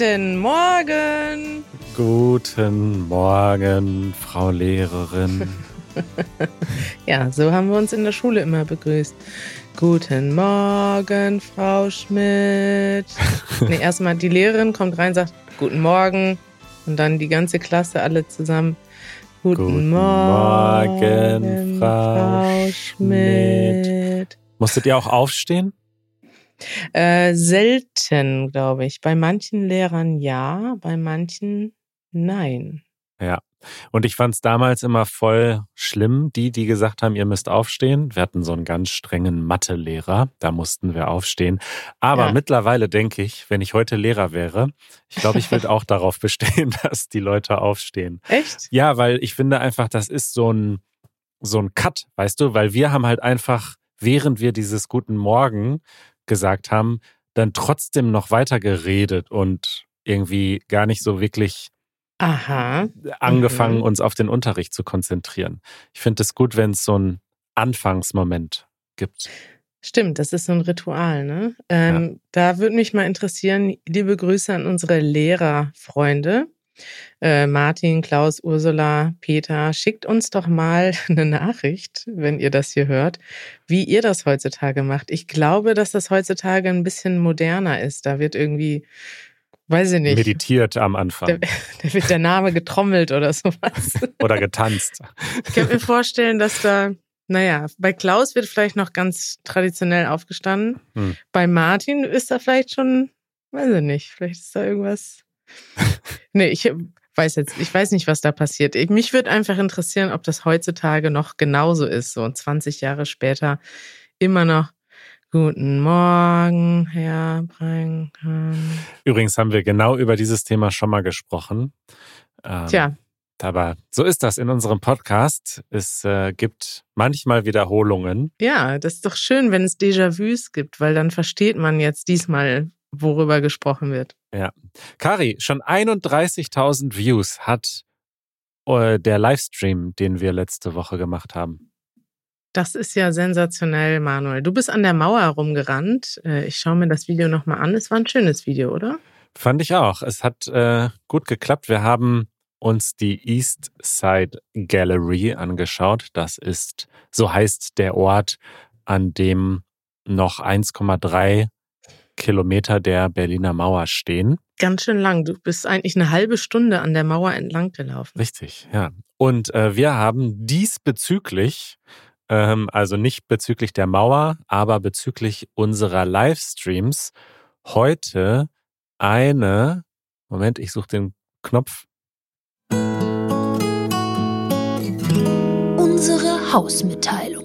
Guten Morgen. Guten Morgen, Frau Lehrerin. ja, so haben wir uns in der Schule immer begrüßt. Guten Morgen, Frau Schmidt. nee, erstmal die Lehrerin kommt rein, sagt Guten Morgen. Und dann die ganze Klasse alle zusammen. Guten, Guten Morgen, Morgen, Frau Schmidt. Schmidt. Musstet ihr auch aufstehen? Äh, selten, glaube ich. Bei manchen Lehrern ja, bei manchen nein. Ja. Und ich fand es damals immer voll schlimm, die, die gesagt haben, ihr müsst aufstehen. Wir hatten so einen ganz strengen Mathelehrer, da mussten wir aufstehen. Aber ja. mittlerweile denke ich, wenn ich heute Lehrer wäre, ich glaube, ich würde auch darauf bestehen, dass die Leute aufstehen. Echt? Ja, weil ich finde einfach, das ist so ein, so ein Cut, weißt du, weil wir haben halt einfach, während wir dieses Guten Morgen gesagt haben, dann trotzdem noch weiter geredet und irgendwie gar nicht so wirklich Aha. angefangen, mhm. uns auf den Unterricht zu konzentrieren. Ich finde es gut, wenn es so einen Anfangsmoment gibt. Stimmt, das ist so ein Ritual, ne? Ähm, ja. Da würde mich mal interessieren, liebe Grüße an unsere Lehrerfreunde. Äh, Martin, Klaus, Ursula, Peter, schickt uns doch mal eine Nachricht, wenn ihr das hier hört, wie ihr das heutzutage macht. Ich glaube, dass das heutzutage ein bisschen moderner ist. Da wird irgendwie Weiß ich nicht. Meditiert am Anfang. Da, da wird der Name getrommelt oder sowas. oder getanzt. Ich kann mir vorstellen, dass da, naja, bei Klaus wird vielleicht noch ganz traditionell aufgestanden. Hm. Bei Martin ist da vielleicht schon, weiß ich nicht, vielleicht ist da irgendwas. nee, ich weiß jetzt, ich weiß nicht, was da passiert. Mich würde einfach interessieren, ob das heutzutage noch genauso ist, so 20 Jahre später immer noch Guten Morgen, Herr Brankan. Übrigens haben wir genau über dieses Thema schon mal gesprochen. Ähm, Tja. Aber so ist das in unserem Podcast. Es äh, gibt manchmal Wiederholungen. Ja, das ist doch schön, wenn es Déjà-vus gibt, weil dann versteht man jetzt diesmal, worüber gesprochen wird. Ja. Kari, schon 31.000 Views hat äh, der Livestream, den wir letzte Woche gemacht haben. Das ist ja sensationell, Manuel. Du bist an der Mauer rumgerannt. Äh, ich schaue mir das Video nochmal an. Es war ein schönes Video, oder? Fand ich auch. Es hat äh, gut geklappt. Wir haben uns die East Side Gallery angeschaut. Das ist, so heißt der Ort, an dem noch 1,3 Kilometer der Berliner Mauer stehen. Ganz schön lang. Du bist eigentlich eine halbe Stunde an der Mauer entlang gelaufen. Richtig, ja. Und äh, wir haben diesbezüglich ähm, also nicht bezüglich der Mauer, aber bezüglich unserer Livestreams heute eine, Moment, ich suche den Knopf. Unsere Hausmitteilung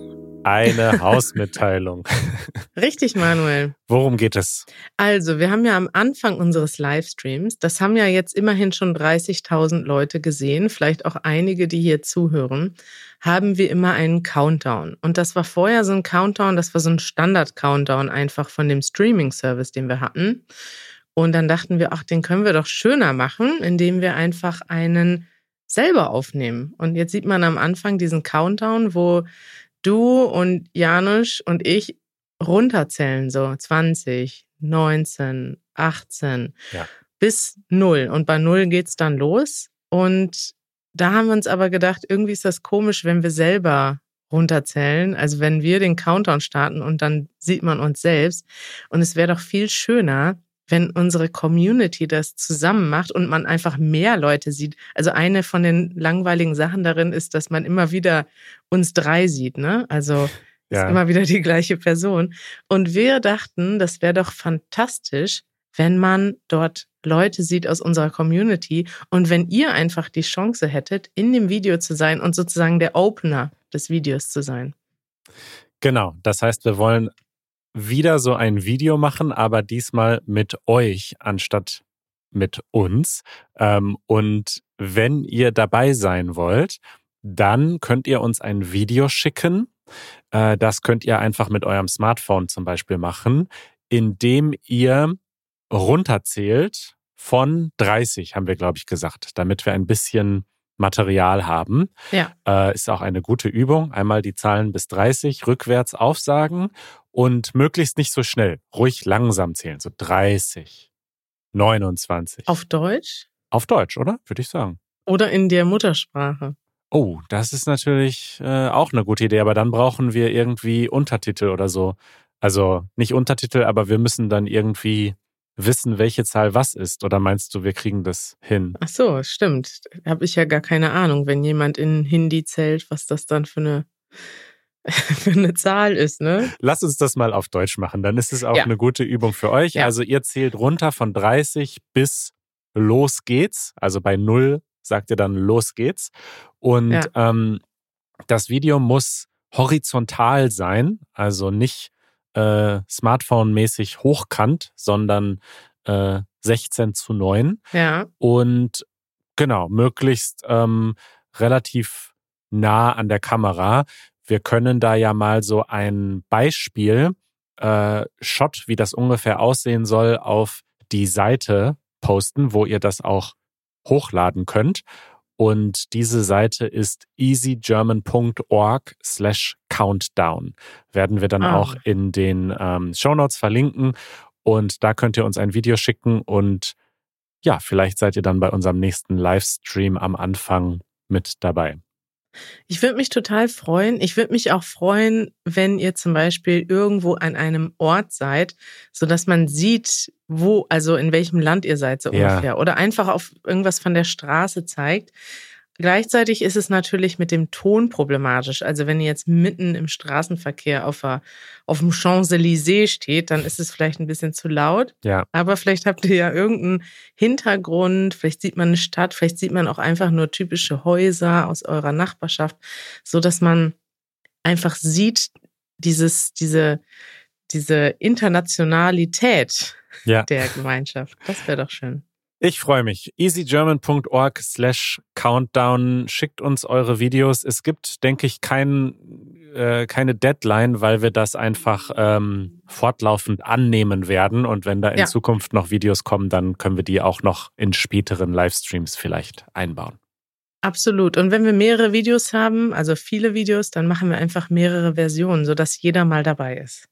eine Hausmitteilung. Richtig, Manuel. Worum geht es? Also, wir haben ja am Anfang unseres Livestreams, das haben ja jetzt immerhin schon 30.000 Leute gesehen, vielleicht auch einige, die hier zuhören, haben wir immer einen Countdown. Und das war vorher so ein Countdown, das war so ein Standard-Countdown einfach von dem Streaming-Service, den wir hatten. Und dann dachten wir, ach, den können wir doch schöner machen, indem wir einfach einen selber aufnehmen. Und jetzt sieht man am Anfang diesen Countdown, wo du und Janusz und ich runterzählen, so 20, 19, 18 ja. bis 0. Und bei 0 geht's dann los. Und da haben wir uns aber gedacht, irgendwie ist das komisch, wenn wir selber runterzählen. Also wenn wir den Countdown starten und dann sieht man uns selbst. Und es wäre doch viel schöner, wenn unsere Community das zusammen macht und man einfach mehr Leute sieht. Also eine von den langweiligen Sachen darin ist, dass man immer wieder uns drei sieht, ne? Also ja. ist immer wieder die gleiche Person. Und wir dachten, das wäre doch fantastisch, wenn man dort Leute sieht aus unserer Community und wenn ihr einfach die Chance hättet, in dem Video zu sein und sozusagen der Opener des Videos zu sein. Genau, das heißt, wir wollen wieder so ein Video machen, aber diesmal mit euch anstatt mit uns. Ähm, und wenn ihr dabei sein wollt, dann könnt ihr uns ein Video schicken. Äh, das könnt ihr einfach mit eurem Smartphone zum Beispiel machen, indem ihr runterzählt von 30, haben wir, glaube ich, gesagt, damit wir ein bisschen Material haben. Ja. Äh, ist auch eine gute Übung. Einmal die Zahlen bis 30 rückwärts aufsagen und möglichst nicht so schnell, ruhig langsam zählen, so 30, 29. Auf Deutsch? Auf Deutsch, oder? Würde ich sagen. Oder in der Muttersprache? Oh, das ist natürlich äh, auch eine gute Idee, aber dann brauchen wir irgendwie Untertitel oder so. Also nicht Untertitel, aber wir müssen dann irgendwie wissen, welche Zahl was ist. Oder meinst du, wir kriegen das hin? Ach so, stimmt. Habe ich ja gar keine Ahnung, wenn jemand in Hindi zählt, was das dann für eine für eine Zahl ist, ne? Lass uns das mal auf Deutsch machen, dann ist es auch Ja. eine gute Übung für euch. Ja. Also ihr zählt runter von 30 bis los geht's. Also bei null sagt ihr dann los geht's. Und Ja. ähm, das Video muss horizontal sein, also nicht äh, Smartphone-mäßig hochkant, sondern äh, 16 zu 9 Ja. und genau, möglichst ähm, relativ nah an der Kamera. Wir können da ja mal so ein Beispiel, äh, Shot, wie das ungefähr aussehen soll, auf die Seite posten, wo ihr das auch hochladen könnt. Und diese Seite ist easygerman.org slash countdown. Werden wir dann Ah. auch in den ähm, Shownotes verlinken. Und da könnt ihr uns ein Video schicken und ja, vielleicht seid ihr dann bei unserem nächsten Livestream am Anfang mit dabei. Ich würde mich total freuen. Ich würde mich auch freuen, wenn ihr zum Beispiel irgendwo an einem Ort seid, so dass man sieht, wo, also in welchem Land ihr seid so Ja. ungefähr. Oder einfach auf irgendwas von der Straße zeigt. Gleichzeitig ist es natürlich mit dem Ton problematisch. Also wenn ihr jetzt mitten im Straßenverkehr auf, der, auf dem Champs-Élysées steht, dann ist es vielleicht ein bisschen zu laut. Ja, Aber vielleicht habt ihr ja irgendeinen Hintergrund, vielleicht sieht man eine Stadt, vielleicht sieht man auch einfach nur typische Häuser aus eurer Nachbarschaft, so dass man einfach sieht, dieses, diese, diese Internationalität ja. der Gemeinschaft. Das wäre doch schön. Ich freue mich. easygerman.org slash countdown. Schickt uns eure Videos. Es gibt, denke ich, kein, äh, keine Deadline, weil wir das einfach ähm, fortlaufend annehmen werden. Und wenn da in Ja. Zukunft noch Videos kommen, dann können wir die auch noch in späteren Livestreams vielleicht einbauen. Absolut. Und wenn wir mehrere Videos haben, also viele Videos, dann machen wir einfach mehrere Versionen, sodass jeder mal dabei ist.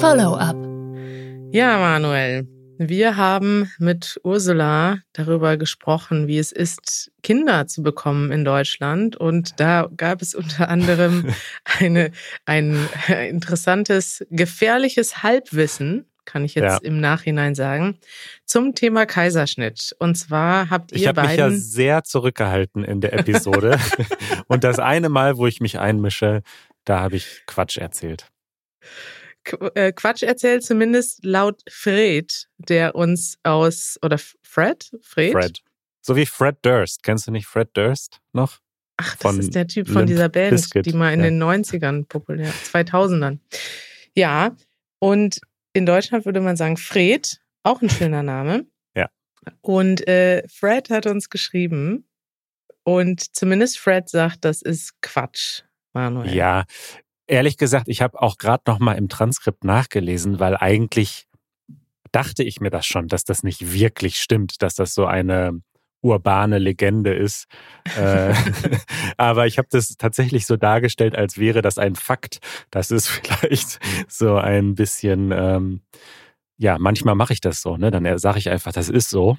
Follow-up. Ja, Manuel, wir haben mit Ursula darüber gesprochen, wie es ist, Kinder zu bekommen in Deutschland. Und da gab es unter anderem eine, ein interessantes, gefährliches Halbwissen, kann ich jetzt Ja. im Nachhinein sagen, zum Thema Kaiserschnitt. Und zwar habt Ich ihr habe mich ja beiden. sehr zurückgehalten in der Episode. Und das eine Mal, wo ich mich einmische, da habe ich Quatsch erzählt. Äh, Quatsch erzählt, zumindest laut Fred, der uns aus, oder Fred? Fred? Fred. So wie Fred Durst. Kennst du nicht Fred Durst noch? Ach, das von ist der Typ von Limp dieser Band, Bizkit, die mal in ja. den 90ern populär, 2000ern. Ja, und in Deutschland würde man sagen Fred, auch ein schöner Name. Ja. Und äh, Fred hat uns geschrieben und zumindest Fred sagt, das ist Quatsch, Manuel. Ja, ehrlich gesagt, ich habe auch gerade noch mal im Transkript nachgelesen, weil eigentlich dachte ich mir das schon, dass das nicht wirklich stimmt, dass das so eine urbane Legende ist. Äh, aber ich habe das tatsächlich so dargestellt, als wäre das ein Fakt. Das ist vielleicht so ein bisschen, ähm, ja, manchmal mache ich das so, ne? Dann sage ich einfach, das ist so.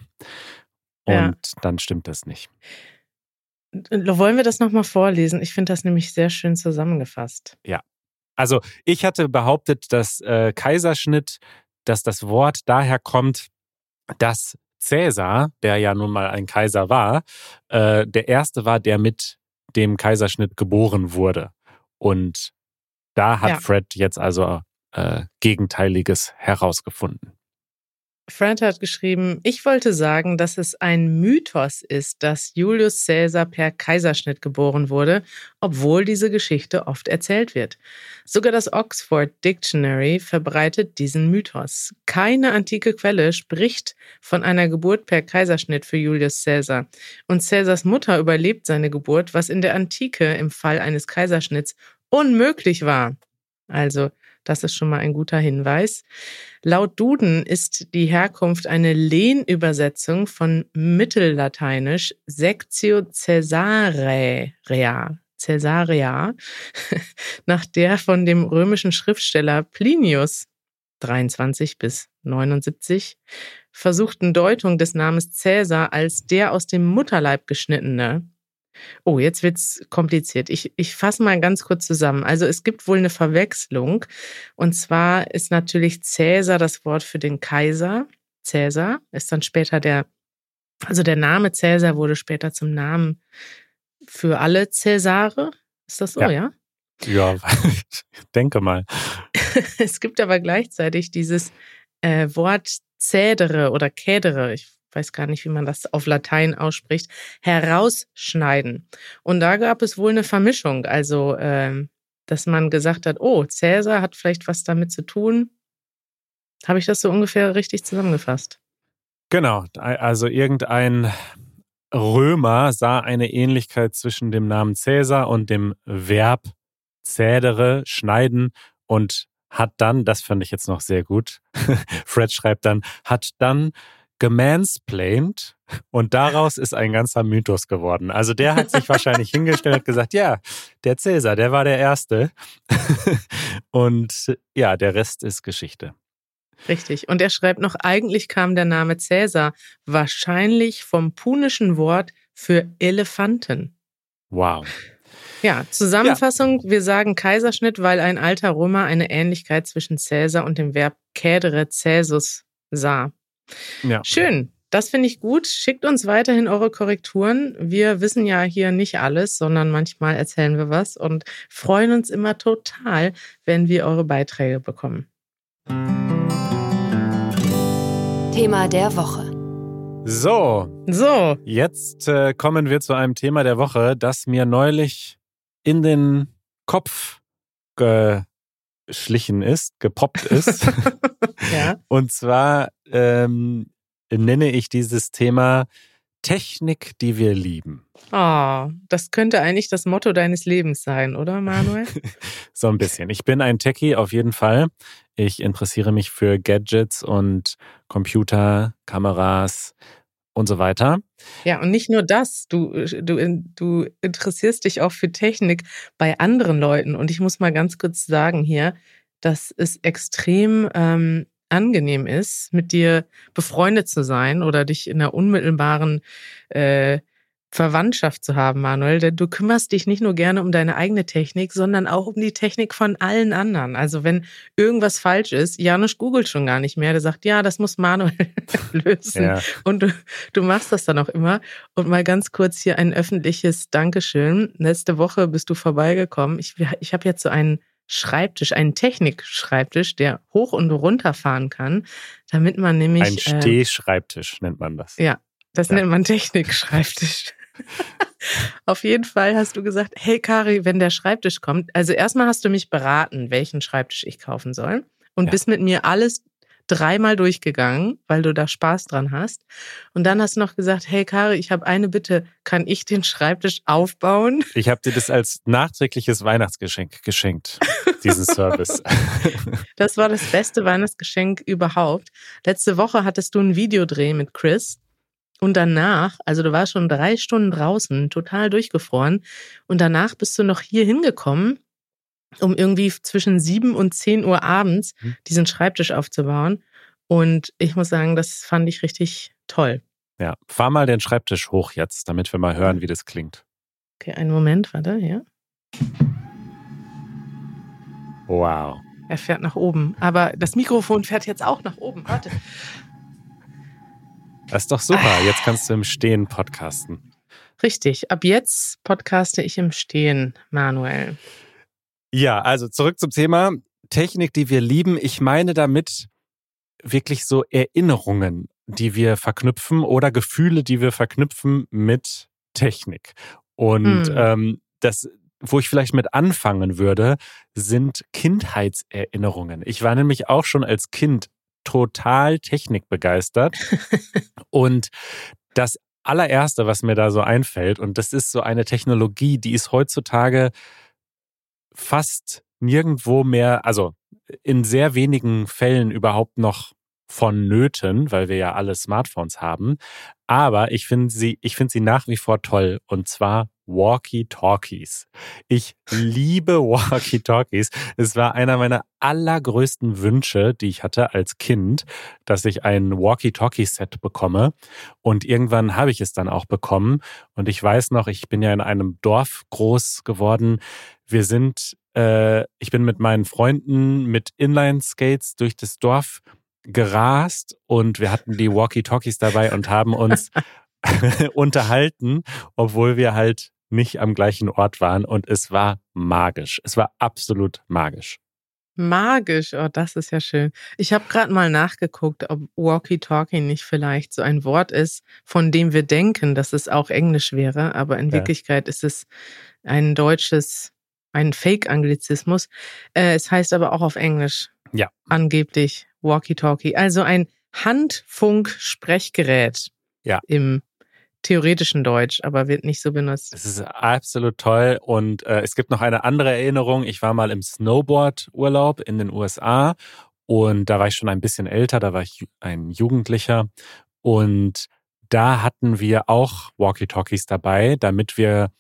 Und Ja. dann stimmt das nicht. Wollen wir das nochmal vorlesen? Ich finde das nämlich sehr schön zusammengefasst. Also ich hatte behauptet, dass äh, Kaiserschnitt, dass das Wort daher kommt, dass Cäsar, der ja nun mal ein Kaiser war, äh, der erste war, der mit dem Kaiserschnitt geboren wurde. Und da hat Ja. Fred jetzt also äh, Gegenteiliges herausgefunden. Fred hat geschrieben, ich wollte sagen, dass es ein Mythos ist, dass Julius Caesar per Kaiserschnitt geboren wurde, obwohl diese Geschichte oft erzählt wird. Sogar das Oxford Dictionary verbreitet diesen Mythos. Keine antike Quelle spricht von einer Geburt per Kaiserschnitt für Julius Caesar. Und Caesars Mutter überlebt seine Geburt, was in der Antike im Fall eines Kaiserschnitts unmöglich war. Also, das ist schon mal ein guter Hinweis. Laut Duden ist die Herkunft eine Lehnübersetzung von Mittellateinisch Sectio Caesarea, Caesarea, nach der von dem römischen Schriftsteller Plinius 23 bis 79, versuchten Deutung des Namens Cäsar als der aus dem Mutterleib geschnittene. Oh, jetzt wird's kompliziert. Ich, ich fasse mal ganz kurz zusammen. Also es gibt wohl eine Verwechslung. Und zwar ist natürlich Cäsar das Wort für den Kaiser. Cäsar ist dann später der, also der Name Cäsar wurde später zum Namen für alle Cäsare. Ist das so, ja? Ja, ja denke mal. es gibt aber gleichzeitig dieses äh, Wort Cädere oder Kädere, ich weiß gar nicht, wie man das auf Latein ausspricht, herausschneiden. Und da gab es wohl eine Vermischung, also äh, dass man gesagt hat, oh, Cäsar hat vielleicht was damit zu tun. Habe ich das so ungefähr richtig zusammengefasst? Genau, also irgendein Römer sah eine Ähnlichkeit zwischen dem Namen Cäsar und dem Verb zädere, schneiden und hat dann, das fand ich jetzt noch sehr gut, Fred schreibt dann, hat dann gemansplained und daraus ist ein ganzer Mythos geworden. Also der hat sich wahrscheinlich hingestellt und gesagt, ja, der Cäsar, der war der Erste. und ja, der Rest ist Geschichte. Richtig. Und er schreibt noch, eigentlich kam der Name Cäsar wahrscheinlich vom punischen Wort für Elefanten. Wow. Ja, Zusammenfassung, ja. wir sagen Kaiserschnitt, weil ein alter Römer eine Ähnlichkeit zwischen Cäsar und dem Verb cädere Cäsus sah. Ja. Schön. Das finde ich gut. Schickt uns weiterhin eure Korrekturen. Wir wissen ja hier nicht alles, sondern manchmal erzählen wir was und freuen uns immer total, wenn wir eure Beiträge bekommen. Thema der Woche. So. So. Jetzt äh, kommen wir zu einem Thema der Woche, das mir neulich in den Kopf geschlichen ist, gepoppt ist. ja. Und zwar ähm, nenne ich dieses Thema Technik, die wir lieben. Oh, das könnte eigentlich das Motto deines Lebens sein, oder Manuel? so ein bisschen. Ich bin ein Techie auf jeden Fall. Ich interessiere mich für Gadgets und Computer, Kameras, und so weiter. Ja, und nicht nur das, du, du, du interessierst dich auch für Technik bei anderen Leuten. Und ich muss mal ganz kurz sagen hier, dass es extrem ähm, angenehm ist, mit dir befreundet zu sein oder dich in einer unmittelbaren äh, Verwandtschaft zu haben, Manuel, denn du kümmerst dich nicht nur gerne um deine eigene Technik, sondern auch um die Technik von allen anderen. Also wenn irgendwas falsch ist, Janusz googelt schon gar nicht mehr. Der sagt, ja, das muss Manuel lösen. Ja. Und du, du machst das dann auch immer. Und mal ganz kurz hier ein öffentliches Dankeschön. Letzte Woche bist du vorbeigekommen. Ich, ich habe jetzt so einen Schreibtisch, einen Technikschreibtisch, der hoch und runter fahren kann, damit man nämlich. Ein äh, Stehschreibtisch äh, nennt man das. Ja, das ja. nennt man Technikschreibtisch. Auf jeden Fall hast du gesagt, hey Kari, wenn der Schreibtisch kommt, also erstmal hast du mich beraten, welchen Schreibtisch ich kaufen soll und ja. bist mit mir alles dreimal durchgegangen, weil du da Spaß dran hast. Und dann hast du noch gesagt, hey Kari, ich habe eine Bitte, kann ich den Schreibtisch aufbauen? Ich habe dir das als nachträgliches Weihnachtsgeschenk geschenkt, diesen Service. Das war das beste Weihnachtsgeschenk überhaupt. Letzte Woche hattest du ein Videodreh mit Chris und danach, also du warst schon drei Stunden draußen, total durchgefroren. Und danach bist du noch hier hingekommen, um irgendwie zwischen sieben und zehn Uhr abends mhm. diesen Schreibtisch aufzubauen. Und ich muss sagen, das fand ich richtig toll. Ja, fahr mal den Schreibtisch hoch jetzt, damit wir mal hören, wie das klingt. Okay, einen Moment, warte, ja. Wow. Er fährt nach oben. Aber das Mikrofon fährt jetzt auch nach oben. Warte. Das ist doch super. Jetzt kannst du im Stehen podcasten. Richtig. Ab jetzt podcaste ich im Stehen, Manuel. Ja, also zurück zum Thema Technik, die wir lieben. Ich meine damit wirklich so Erinnerungen, die wir verknüpfen oder Gefühle, die wir verknüpfen mit Technik. Und hm. ähm, das, wo ich vielleicht mit anfangen würde, sind Kindheitserinnerungen. Ich war nämlich auch schon als Kind total technikbegeistert. und das allererste, was mir da so einfällt, und das ist so eine Technologie, die ist heutzutage fast nirgendwo mehr, also in sehr wenigen Fällen überhaupt noch vonnöten, weil wir ja alle Smartphones haben. Aber ich finde sie, ich finde sie nach wie vor toll und zwar Walkie-Talkies. Ich liebe Walkie-Talkies. Es war einer meiner allergrößten Wünsche, die ich hatte als Kind, dass ich ein Walkie-Talkie-Set bekomme. Und irgendwann habe ich es dann auch bekommen. Und ich weiß noch, ich bin ja in einem Dorf groß geworden. Wir sind, äh, ich bin mit meinen Freunden mit Inline-Skates durch das Dorf gerast und wir hatten die Walkie-Talkies dabei und haben uns unterhalten, obwohl wir halt nicht am gleichen Ort waren und es war magisch. Es war absolut magisch. Magisch, oh, das ist ja schön. Ich habe gerade mal nachgeguckt, ob Walkie-Talkie nicht vielleicht so ein Wort ist, von dem wir denken, dass es auch Englisch wäre, aber in ja. Wirklichkeit ist es ein deutsches, ein Fake-Anglizismus. Äh, es heißt aber auch auf Englisch. Ja. Angeblich Walkie-Talkie. Also ein Handfunk-Sprechgerät. Ja. Im theoretischen Deutsch, aber wird nicht so benutzt. Es ist absolut toll und äh, es gibt noch eine andere Erinnerung. Ich war mal im Snowboard-Urlaub in den USA und da war ich schon ein bisschen älter, da war ich ein Jugendlicher und da hatten wir auch Walkie-Talkies dabei, damit wir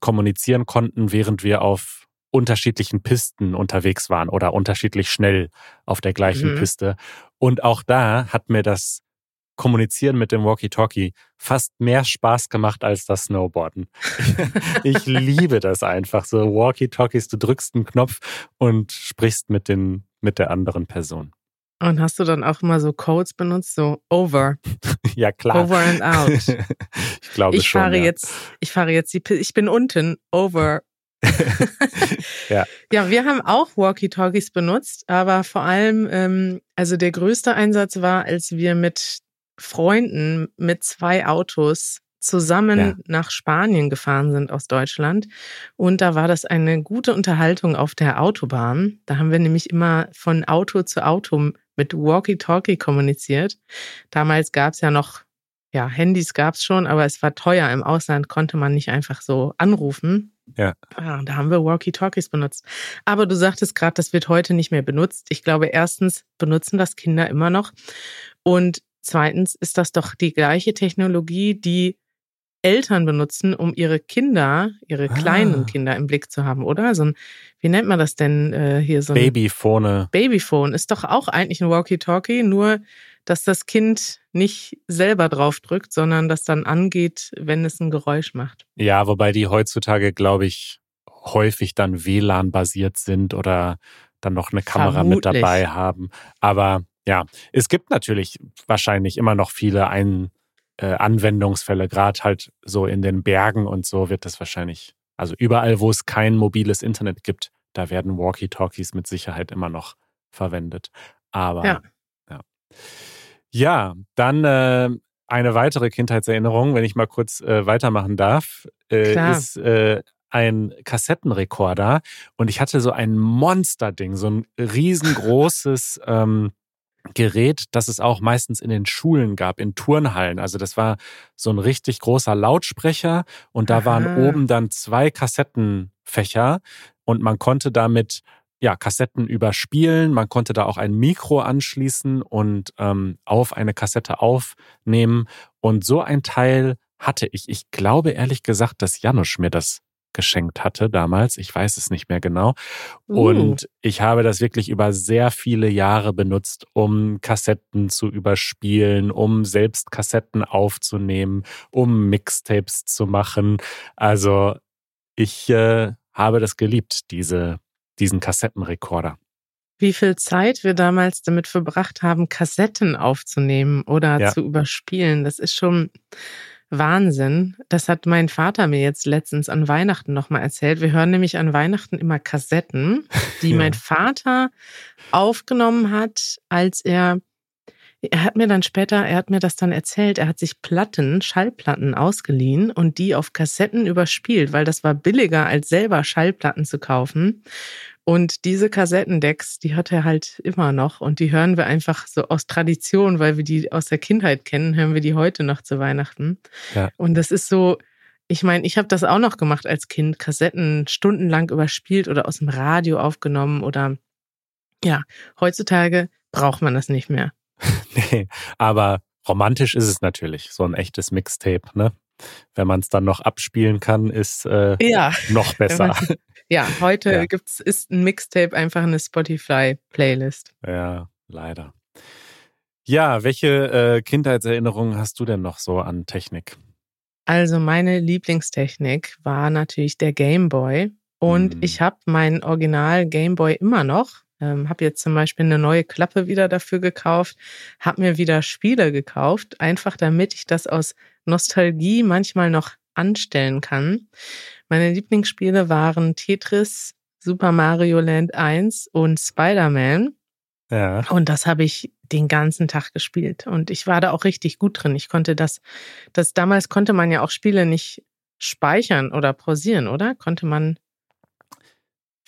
kommunizieren konnten, während wir auf unterschiedlichen Pisten unterwegs waren oder unterschiedlich schnell auf der gleichen mhm. Piste. Und auch da hat mir das Kommunizieren mit dem Walkie-Talkie fast mehr Spaß gemacht als das Snowboarden. ich liebe das einfach. So Walkie-Talkies, du drückst einen Knopf und sprichst mit, den, mit der anderen Person. Und hast du dann auch immer so Codes benutzt, so over? ja, klar. Over and out. ich glaube ich schon. Fahre ja. jetzt, ich fahre jetzt die, ich bin unten, over. ja. ja, wir haben auch Walkie-Talkies benutzt, aber vor allem, ähm, also der größte Einsatz war, als wir mit Freunden mit zwei Autos zusammen ja. nach Spanien gefahren sind aus Deutschland. Und da war das eine gute Unterhaltung auf der Autobahn. Da haben wir nämlich immer von Auto zu Auto mit Walkie-Talkie kommuniziert. Damals gab es ja noch, ja, Handys gab es schon, aber es war teuer. Im Ausland konnte man nicht einfach so anrufen. Ja. Ah, da haben wir Walkie-Talkies benutzt. Aber du sagtest gerade, das wird heute nicht mehr benutzt. Ich glaube, erstens benutzen das Kinder immer noch. Und Zweitens ist das doch die gleiche Technologie, die Eltern benutzen, um ihre Kinder, ihre ah. kleinen Kinder im Blick zu haben, oder? So ein, wie nennt man das denn äh, hier so Babyphone. Babyphone ist doch auch eigentlich ein Walkie-Talkie, nur dass das Kind nicht selber drauf drückt, sondern das dann angeht, wenn es ein Geräusch macht. Ja, wobei die heutzutage, glaube ich, häufig dann WLAN-basiert sind oder dann noch eine Kamera Vermutlich. mit dabei haben. Aber ja, es gibt natürlich wahrscheinlich immer noch viele Ein, äh, Anwendungsfälle, gerade halt so in den Bergen und so wird das wahrscheinlich, also überall, wo es kein mobiles Internet gibt, da werden Walkie-Talkies mit Sicherheit immer noch verwendet. Aber ja, ja. ja dann äh, eine weitere Kindheitserinnerung, wenn ich mal kurz äh, weitermachen darf, äh, ist äh, ein Kassettenrekorder und ich hatte so ein Monsterding, so ein riesengroßes ähm, Gerät, das es auch meistens in den Schulen gab, in Turnhallen. Also das war so ein richtig großer Lautsprecher und da Aha. waren oben dann zwei Kassettenfächer und man konnte damit ja Kassetten überspielen. Man konnte da auch ein Mikro anschließen und ähm, auf eine Kassette aufnehmen. Und so ein Teil hatte ich. Ich glaube ehrlich gesagt, dass Janusz mir das geschenkt hatte damals. Ich weiß es nicht mehr genau. Uh. Und ich habe das wirklich über sehr viele Jahre benutzt, um Kassetten zu überspielen, um selbst Kassetten aufzunehmen, um Mixtapes zu machen. Also ich äh, habe das geliebt, diese, diesen Kassettenrekorder. Wie viel Zeit wir damals damit verbracht haben, Kassetten aufzunehmen oder ja. zu überspielen, das ist schon Wahnsinn. Das hat mein Vater mir jetzt letztens an Weihnachten nochmal erzählt. Wir hören nämlich an Weihnachten immer Kassetten, die ja. mein Vater aufgenommen hat, als er er hat mir dann später, er hat mir das dann erzählt, er hat sich Platten, Schallplatten ausgeliehen und die auf Kassetten überspielt, weil das war billiger als selber Schallplatten zu kaufen. Und diese Kassettendecks, die hat er halt immer noch und die hören wir einfach so aus Tradition, weil wir die aus der Kindheit kennen, hören wir die heute noch zu Weihnachten. Ja. Und das ist so, ich meine, ich habe das auch noch gemacht als Kind, Kassetten stundenlang überspielt oder aus dem Radio aufgenommen oder ja, heutzutage braucht man das nicht mehr. nee, aber romantisch ist es natürlich, so ein echtes Mixtape, ne? Wenn man es dann noch abspielen kann, ist äh, Ja. noch besser. Ja, heute Ja. gibt's ist ein Mixtape einfach eine Spotify-Playlist. Ja, leider. Ja, welche äh, Kindheitserinnerungen hast du denn noch so an Technik? Also meine Lieblingstechnik war natürlich der Game Boy. Und Mhm. ich habe meinen Original Game Boy immer noch. Ähm, habe jetzt zum Beispiel eine neue Klappe wieder dafür gekauft, habe mir wieder Spiele gekauft, einfach damit ich das aus Nostalgie manchmal noch anstellen kann. Meine Lieblingsspiele waren Tetris, Super Mario Land 1 und Spider-Man. Ja. Und das habe ich den ganzen Tag gespielt. Und ich war da auch richtig gut drin. Ich konnte das, das damals konnte man ja auch Spiele nicht speichern oder pausieren, oder? Konnte man.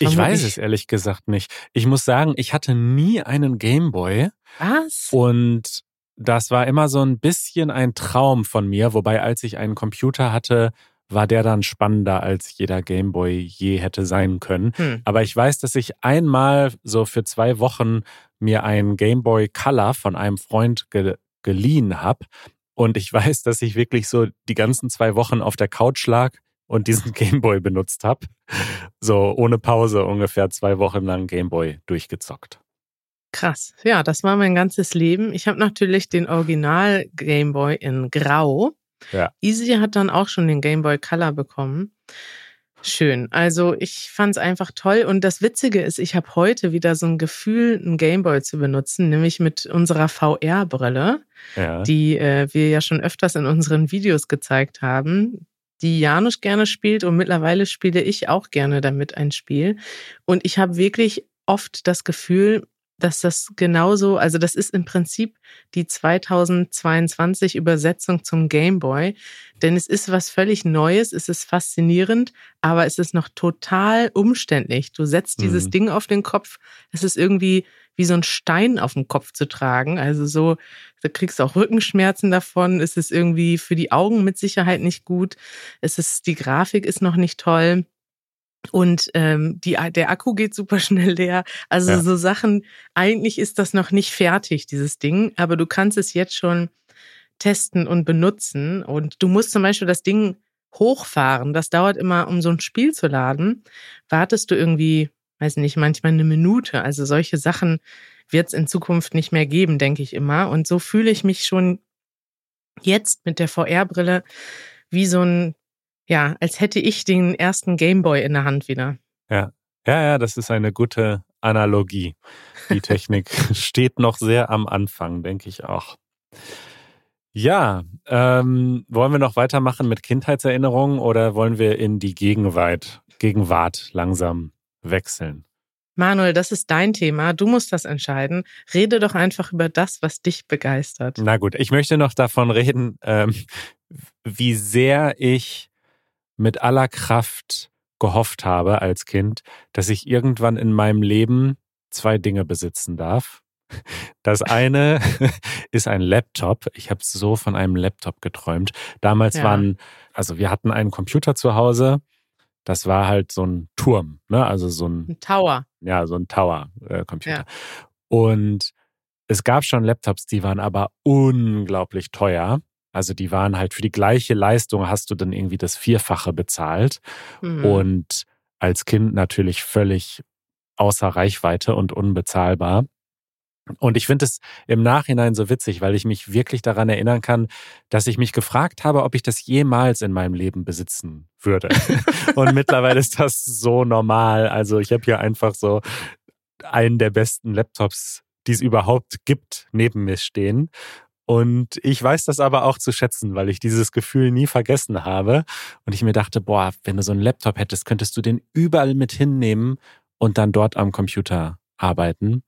Ich weiß Vermutlich. es ehrlich gesagt nicht. Ich muss sagen, ich hatte nie einen Gameboy Was? und das war immer so ein bisschen ein Traum von mir, wobei als ich einen Computer hatte, war der dann spannender als jeder Gameboy je hätte sein können. Hm. Aber ich weiß, dass ich einmal so für zwei Wochen mir einen Game Boy Color von einem Freund ge geliehen habe. Und ich weiß, dass ich wirklich so die ganzen zwei Wochen auf der Couch lag und diesen Game Boy benutzt habe. So ohne Pause ungefähr zwei Wochen lang Game Boy durchgezockt. Krass. Ja, das war mein ganzes Leben. Ich habe natürlich den Original Game Boy in Grau. Ja. Easy hat dann auch schon den Game Boy Color bekommen. Schön. Also ich fand es einfach toll. Und das Witzige ist, ich habe heute wieder so ein Gefühl, einen Game Boy zu benutzen, nämlich mit unserer VR-Brille, Ja. die äh, wir ja schon öfters in unseren Videos gezeigt haben, die Janusz gerne spielt und mittlerweile spiele ich auch gerne damit ein Spiel. Und ich habe wirklich oft das Gefühl, dass das genauso, also das ist im Prinzip die 2022 Übersetzung zum Game Boy, denn es ist was völlig Neues, es ist faszinierend, aber es ist noch total umständlich. Du setzt dieses Mhm. Ding auf den Kopf, es ist irgendwie wie so ein Stein auf dem Kopf zu tragen, also so, da kriegst du auch Rückenschmerzen davon, es ist irgendwie für die Augen mit Sicherheit nicht gut, es ist, die Grafik ist noch nicht toll. Und ähm, die, der Akku geht super schnell leer. Also Ja. so Sachen, eigentlich ist das noch nicht fertig, dieses Ding, aber du kannst es jetzt schon testen und benutzen. Und du musst zum Beispiel das Ding hochfahren. Das dauert immer, um so ein Spiel zu laden, wartest du irgendwie, weiß nicht, manchmal eine Minute. Also solche Sachen wird es in Zukunft nicht mehr geben, denke ich immer. Und so fühle ich mich schon jetzt mit der VR-Brille wie so ein, ja, als hätte ich den ersten Gameboy in der Hand wieder. Ja, ja, das ist eine gute Analogie. Die Technik steht noch sehr am Anfang, denke ich auch. Ja, ähm, wollen wir noch weitermachen mit Kindheitserinnerungen oder wollen wir in die Gegenwart, Gegenwart langsam wechseln? Manuel, das ist dein Thema. Du musst das entscheiden. Rede doch einfach über das, was dich begeistert. Na gut, ich möchte noch davon reden, ähm, wie sehr ich mit aller Kraft gehofft habe als Kind, dass ich irgendwann in meinem Leben zwei Dinge besitzen darf. Das eine ist ein Laptop. Ich habe so von einem Laptop geträumt. Damals Ja. waren, also wir hatten einen Computer zu Hause. Das war halt so ein Turm, ne? Also so ein Ein Tower. ja, so ein Tower-Computer. Ja. Und es gab schon Laptops, die waren aber unglaublich teuer. Also die waren halt für die gleiche Leistung hast du dann irgendwie das Vierfache bezahlt. Hm. Und als Kind natürlich völlig außer Reichweite und unbezahlbar. Und ich finde es im Nachhinein so witzig, weil ich mich wirklich daran erinnern kann, dass ich mich gefragt habe, ob ich das jemals in meinem Leben besitzen würde. Und mittlerweile ist das so normal. Also ich habe hier einfach so einen der besten Laptops, die es überhaupt gibt, neben mir stehen. Und ich weiß das aber auch zu schätzen, weil ich dieses Gefühl nie vergessen habe. Und ich mir dachte, boah, wenn du so einen Laptop hättest, könntest du den überall mit hinnehmen und dann dort am Computer arbeiten.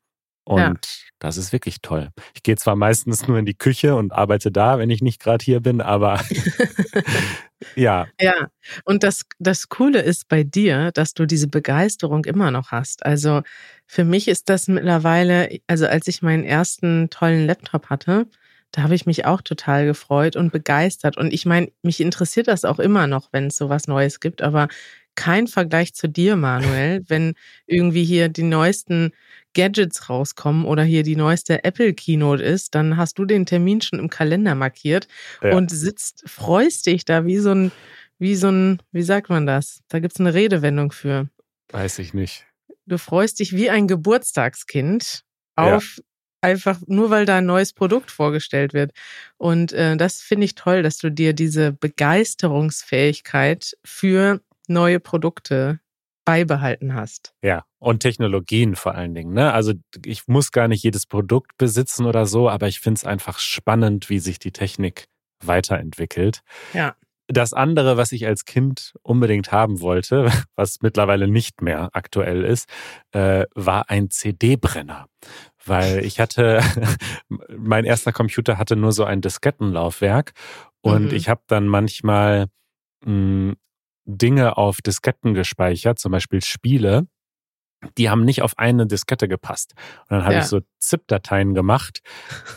Und Ja. das ist wirklich toll. Ich gehe zwar meistens nur in die Küche und arbeite da, wenn ich nicht gerade hier bin, aber ja, Ja, und das, das Coole ist bei dir, dass du diese Begeisterung immer noch hast. Also für mich ist das mittlerweile, also als ich meinen ersten tollen Laptop hatte, da habe ich mich auch total gefreut und begeistert. Und ich meine, mich interessiert das auch immer noch, wenn es sowas Neues gibt. Aber kein Vergleich zu dir, Manuel, wenn irgendwie hier die neuesten Gadgets rauskommen oder hier die neueste Apple Keynote ist, dann hast du den Termin schon im Kalender markiert ja. und sitzt, freust dich da wie so ein, wie so ein, wie sagt man das? Da gibt es eine Redewendung für. Weiß ich nicht. Du freust dich wie ein Geburtstagskind auf ja. einfach nur weil da ein neues Produkt vorgestellt wird. Und äh, das finde ich toll, dass du dir diese Begeisterungsfähigkeit für neue Produkte beibehalten hast. Ja, und Technologien vor allen Dingen. Ne? Also ich muss gar nicht jedes Produkt besitzen oder so, aber ich finde es einfach spannend, wie sich die Technik weiterentwickelt. Ja. Das andere, was ich als Kind unbedingt haben wollte, was mittlerweile nicht mehr aktuell ist, äh, war ein CD-Brenner. Weil ich hatte, mein erster Computer hatte nur so ein Diskettenlaufwerk und mhm. ich habe dann manchmal mh, hm, Dinge auf Disketten gespeichert, zum Beispiel Spiele, die haben nicht auf eine Diskette gepasst. Und dann habe ja. ich so ZIP-Dateien gemacht,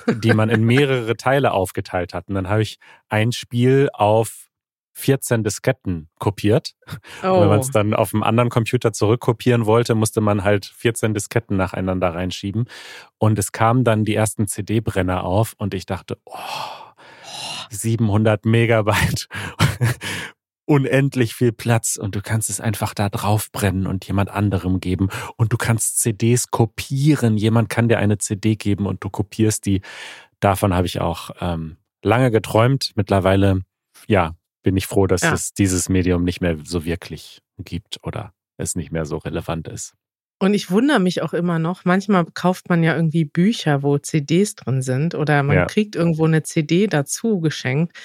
die man in mehrere Teile aufgeteilt hat. Und dann habe ich ein Spiel auf 14 Disketten kopiert. Oh. Wenn man es dann auf einem anderen Computer zurückkopieren wollte, musste man halt 14 Disketten nacheinander reinschieben. Und es kamen dann die ersten CD-Brenner auf und ich dachte, oh, 700 Megabyte unendlich viel Platz und du kannst es einfach da drauf brennen und jemand anderem geben und du kannst CDs kopieren. Jemand kann dir eine CD geben und du kopierst die. Davon habe ich auch ähm, lange geträumt. Mittlerweile, ja, bin ich froh, dass ja. es dieses Medium nicht mehr so wirklich gibt oder es nicht mehr so relevant ist. Und ich wundere mich auch immer noch, manchmal kauft man ja irgendwie Bücher, wo CDs drin sind oder man ja. kriegt irgendwo eine CD dazu geschenkt.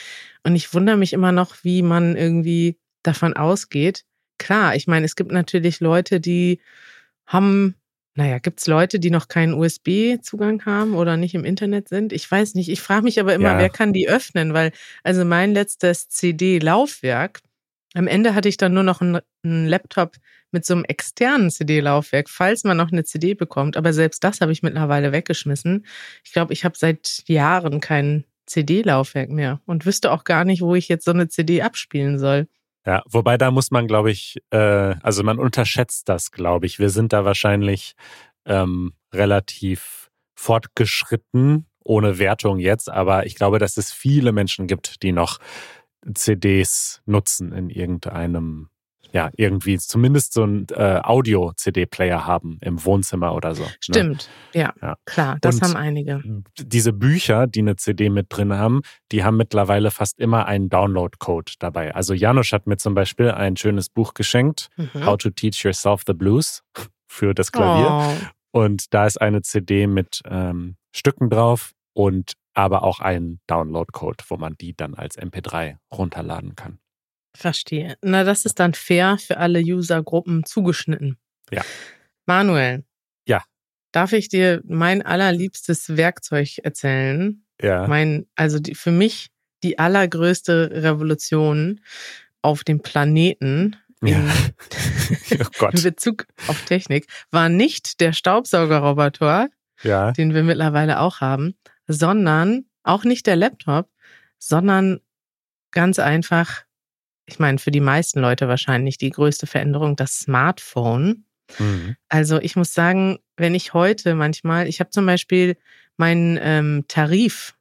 Und ich wundere mich immer noch, wie man irgendwie davon ausgeht. Klar, ich meine, es gibt natürlich Leute, die haben, naja, gibt es Leute, die noch keinen USB-Zugang haben oder nicht im Internet sind? Ich weiß nicht. Ich frage mich aber immer, ja. wer kann die öffnen? Weil, also mein letztes CD-Laufwerk, am Ende hatte ich dann nur noch einen, Laptop mit so einem externen CD-Laufwerk, falls man noch eine CD bekommt. Aber selbst das habe ich mittlerweile weggeschmissen. Ich glaube, ich habe seit Jahren keinen CD-Laufwerk mehr und wüsste auch gar nicht, wo ich jetzt so eine CD abspielen soll. Ja, wobei da muss man, glaube ich, äh, also man unterschätzt das, glaube ich. Wir sind da wahrscheinlich ähm, relativ fortgeschritten, ohne Wertung jetzt, aber ich glaube, dass es viele Menschen gibt, die noch CDs nutzen in irgendeinem ja, irgendwie zumindest so ein äh, Audio-CD-Player haben im Wohnzimmer oder so. Ne? Stimmt, ne? ja, ja, klar, das Und haben einige. Diese Bücher, die eine CD mit drin haben, die haben mittlerweile fast immer einen Download-Code dabei. Also Janusz hat mir zum Beispiel ein schönes Buch geschenkt, mhm. How to Teach Yourself the Blues für das Klavier. Oh. Und da ist eine CD mit ähm, Stücken drauf und aber auch ein Download-Code, wo man die dann als MP3 runterladen kann. Verstehe. Na, das ist dann fair für alle Usergruppen zugeschnitten. Ja. Manuel. Ja. Darf ich dir mein allerliebstes Werkzeug erzählen? Ja. Mein, also die, für mich die allergrößte Revolution auf dem Planeten in, ja. oh in Bezug auf Technik war nicht der Staubsaugerroboter, ja. den wir mittlerweile auch haben, sondern auch nicht der Laptop, sondern ganz einfach ich meine, für die meisten Leute wahrscheinlich die größte Veränderung das Smartphone. Mhm. Also ich muss sagen, wenn ich heute manchmal, ich habe zum Beispiel meinen ähm, Tarif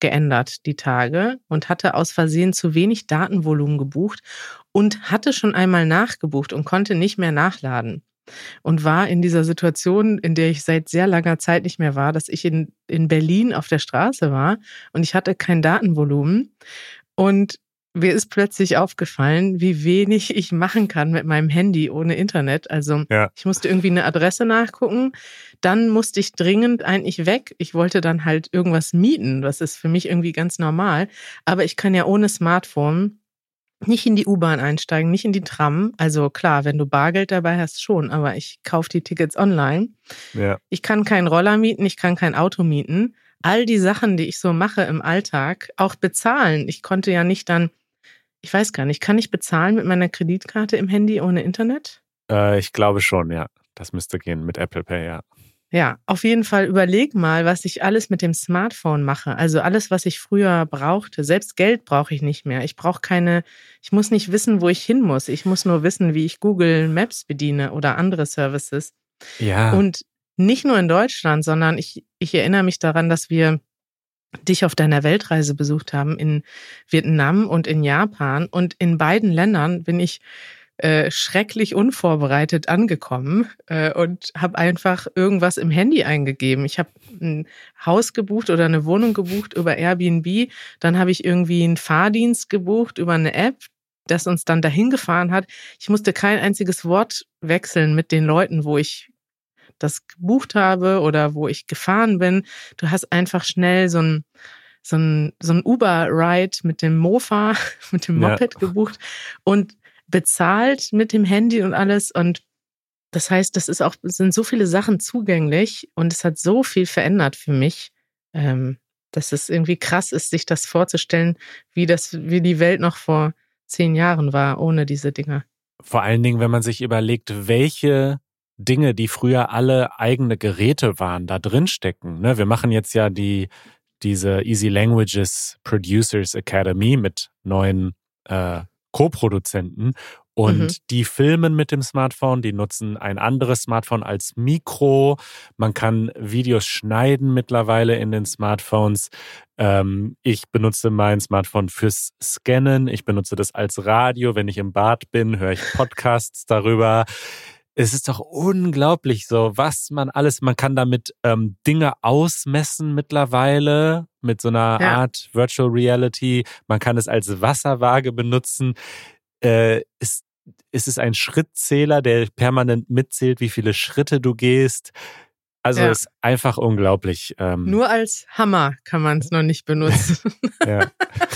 geändert die Tage und hatte aus Versehen zu wenig Datenvolumen gebucht und hatte schon einmal nachgebucht und konnte nicht mehr nachladen. Und war in dieser Situation, in der ich seit sehr langer Zeit nicht mehr war, dass ich in, in Berlin auf der Straße war und ich hatte kein Datenvolumen. Und mir ist plötzlich aufgefallen, wie wenig ich machen kann mit meinem Handy ohne Internet. Also ja. ich musste irgendwie eine Adresse nachgucken. Dann musste ich dringend eigentlich weg. Ich wollte dann halt irgendwas mieten. Das ist für mich irgendwie ganz normal. Aber ich kann ja ohne Smartphone nicht in die U-Bahn einsteigen, nicht in die Tram. Also klar, wenn du Bargeld dabei hast, schon, aber ich kaufe die Tickets online. Ja. Ich kann keinen Roller mieten, ich kann kein Auto mieten. All die Sachen, die ich so mache im Alltag, auch bezahlen. Ich konnte ja nicht dann ich weiß gar nicht, kann ich bezahlen mit meiner Kreditkarte im Handy ohne Internet? Äh, ich glaube schon, ja. Das müsste gehen mit Apple Pay, ja. Ja, auf jeden Fall überleg mal, was ich alles mit dem Smartphone mache. Also alles, was ich früher brauchte. Selbst Geld brauche ich nicht mehr. Ich brauche keine, ich muss nicht wissen, wo ich hin muss. Ich muss nur wissen, wie ich Google Maps bediene oder andere Services. Ja. Und nicht nur in Deutschland, sondern ich, ich erinnere mich daran, dass wir dich auf deiner Weltreise besucht haben in Vietnam und in Japan. Und in beiden Ländern bin ich äh, schrecklich unvorbereitet angekommen äh, und habe einfach irgendwas im Handy eingegeben. Ich habe ein Haus gebucht oder eine Wohnung gebucht über Airbnb. Dann habe ich irgendwie einen Fahrdienst gebucht über eine App, das uns dann dahin gefahren hat. Ich musste kein einziges Wort wechseln mit den Leuten, wo ich das gebucht habe oder wo ich gefahren bin. Du hast einfach schnell so ein so ein, so ein Uber-Ride mit dem Mofa, mit dem Moped ja. gebucht und bezahlt mit dem Handy und alles. Und das heißt, das ist auch, sind so viele Sachen zugänglich und es hat so viel verändert für mich, ähm, dass es irgendwie krass ist, sich das vorzustellen, wie das, wie die Welt noch vor zehn Jahren war, ohne diese Dinge. Vor allen Dingen, wenn man sich überlegt, welche Dinge, die früher alle eigene Geräte waren, da drin stecken. Ne? Wir machen jetzt ja die, diese Easy Languages Producers Academy mit neuen äh, Co-Produzenten und mhm. die filmen mit dem Smartphone, die nutzen ein anderes Smartphone als Mikro. Man kann Videos schneiden mittlerweile in den Smartphones. Ähm, ich benutze mein Smartphone fürs Scannen. Ich benutze das als Radio. Wenn ich im Bad bin, höre ich Podcasts darüber es ist doch unglaublich so, was man alles, man kann damit ähm, Dinge ausmessen mittlerweile mit so einer ja. Art Virtual Reality. Man kann es als Wasserwaage benutzen. Äh, ist, ist es ein Schrittzähler, der permanent mitzählt, wie viele Schritte du gehst? Also ja. ist einfach unglaublich. Ähm, Nur als Hammer kann man es noch nicht benutzen. ja.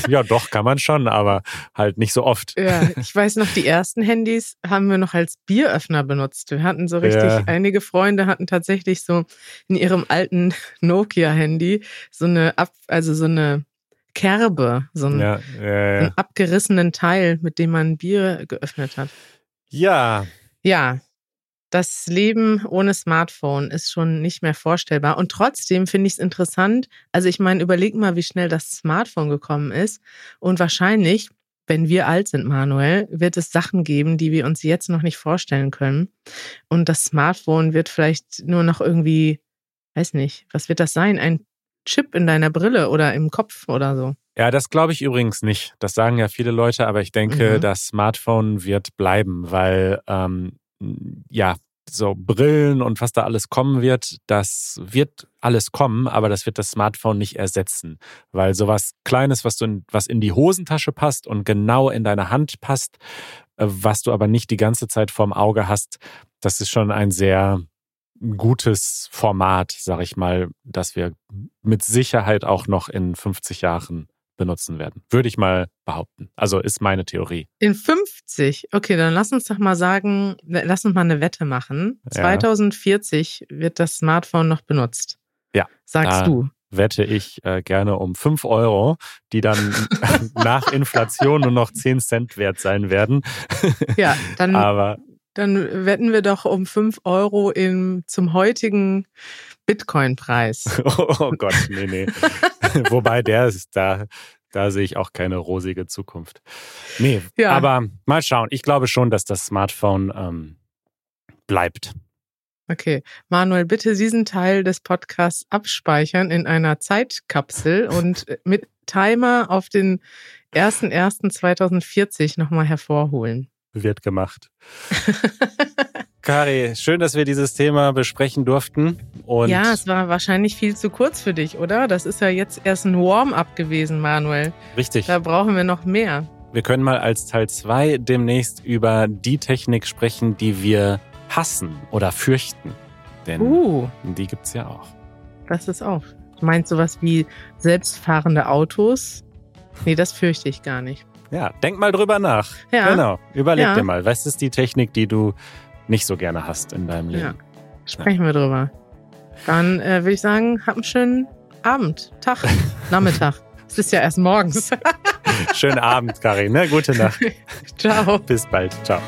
ja, doch, kann man schon, aber halt nicht so oft. Ja, ich weiß noch, die ersten Handys haben wir noch als Bieröffner benutzt. Wir hatten so richtig, ja. einige Freunde hatten tatsächlich so in ihrem alten Nokia-Handy so eine Ab, also so eine Kerbe, so einen, einen abgerissenen Teil, mit dem man Bier geöffnet hat. Ja. Ja, das Leben ohne Smartphone ist schon nicht mehr vorstellbar. Und trotzdem finde ich es interessant. Also ich meine, überleg mal, wie schnell das Smartphone gekommen ist. Und wahrscheinlich, wenn wir alt sind, Manuel, wird es Sachen geben, die wir uns jetzt noch nicht vorstellen können. Und das Smartphone wird vielleicht nur noch irgendwie, weiß nicht, was wird das sein? Ein Chip in deiner Brille oder im Kopf oder so. Ja, das glaube ich übrigens nicht. Das sagen ja viele Leute, aber ich denke, mhm. das Smartphone wird bleiben, weil ähm, ja, so Brillen und was da alles kommen wird, das wird alles kommen, aber das wird das Smartphone nicht ersetzen, weil sowas Kleines, was du in, was in die Hosentasche passt und genau in deine Hand passt, äh, was du aber nicht die ganze Zeit vorm Auge hast, das ist schon ein sehr gutes Format, sag ich mal, das wir mit Sicherheit auch noch in 50 Jahren benutzen werden. Würde ich mal behaupten. Also ist meine Theorie. In 50? Okay, dann lass uns doch mal sagen, lass uns mal eine Wette machen. Ja. 2040 wird das Smartphone noch benutzt. Ja. Sagst du. Wette ich äh, gerne um 5 Euro, die dann nach Inflation nur noch 10 Cent wert sein werden. Ja, dann, Aber, dann wetten wir doch um 5 Euro im, zum heutigen Bitcoin-Preis. oh Gott, nee, nee. Wobei der ist da, da sehe ich auch keine rosige Zukunft. Nee, ja. aber mal schauen. Ich glaube schon, dass das Smartphone ähm, bleibt. Okay. Manuel, bitte diesen Teil des Podcasts abspeichern in einer Zeitkapsel und mit Timer auf den 01.01.2040 nochmal hervorholen. Wird gemacht. Kari, schön, dass wir dieses Thema besprechen durften. Und ja, es war wahrscheinlich viel zu kurz für dich, oder? Das ist ja jetzt erst ein Warm-up gewesen, Manuel. Richtig. Da brauchen wir noch mehr. Wir können mal als Teil 2 demnächst über die Technik sprechen, die wir hassen oder fürchten. Denn uh, die es ja auch. Das ist auch. Du meinst sowas wie selbstfahrende Autos? Nee, das fürchte ich gar nicht. Ja, denk mal drüber nach. Ja. Genau. Überleg ja. dir mal, was ist die Technik, die du nicht so gerne hast in deinem Leben. Ja. Sprechen wir drüber. Dann äh, würde ich sagen, hab einen schönen Abend, Tag, Nachmittag. Es ist ja erst morgens. Schönen Abend, Karin. Ne? Gute Nacht. Ciao. Bis bald. Ciao.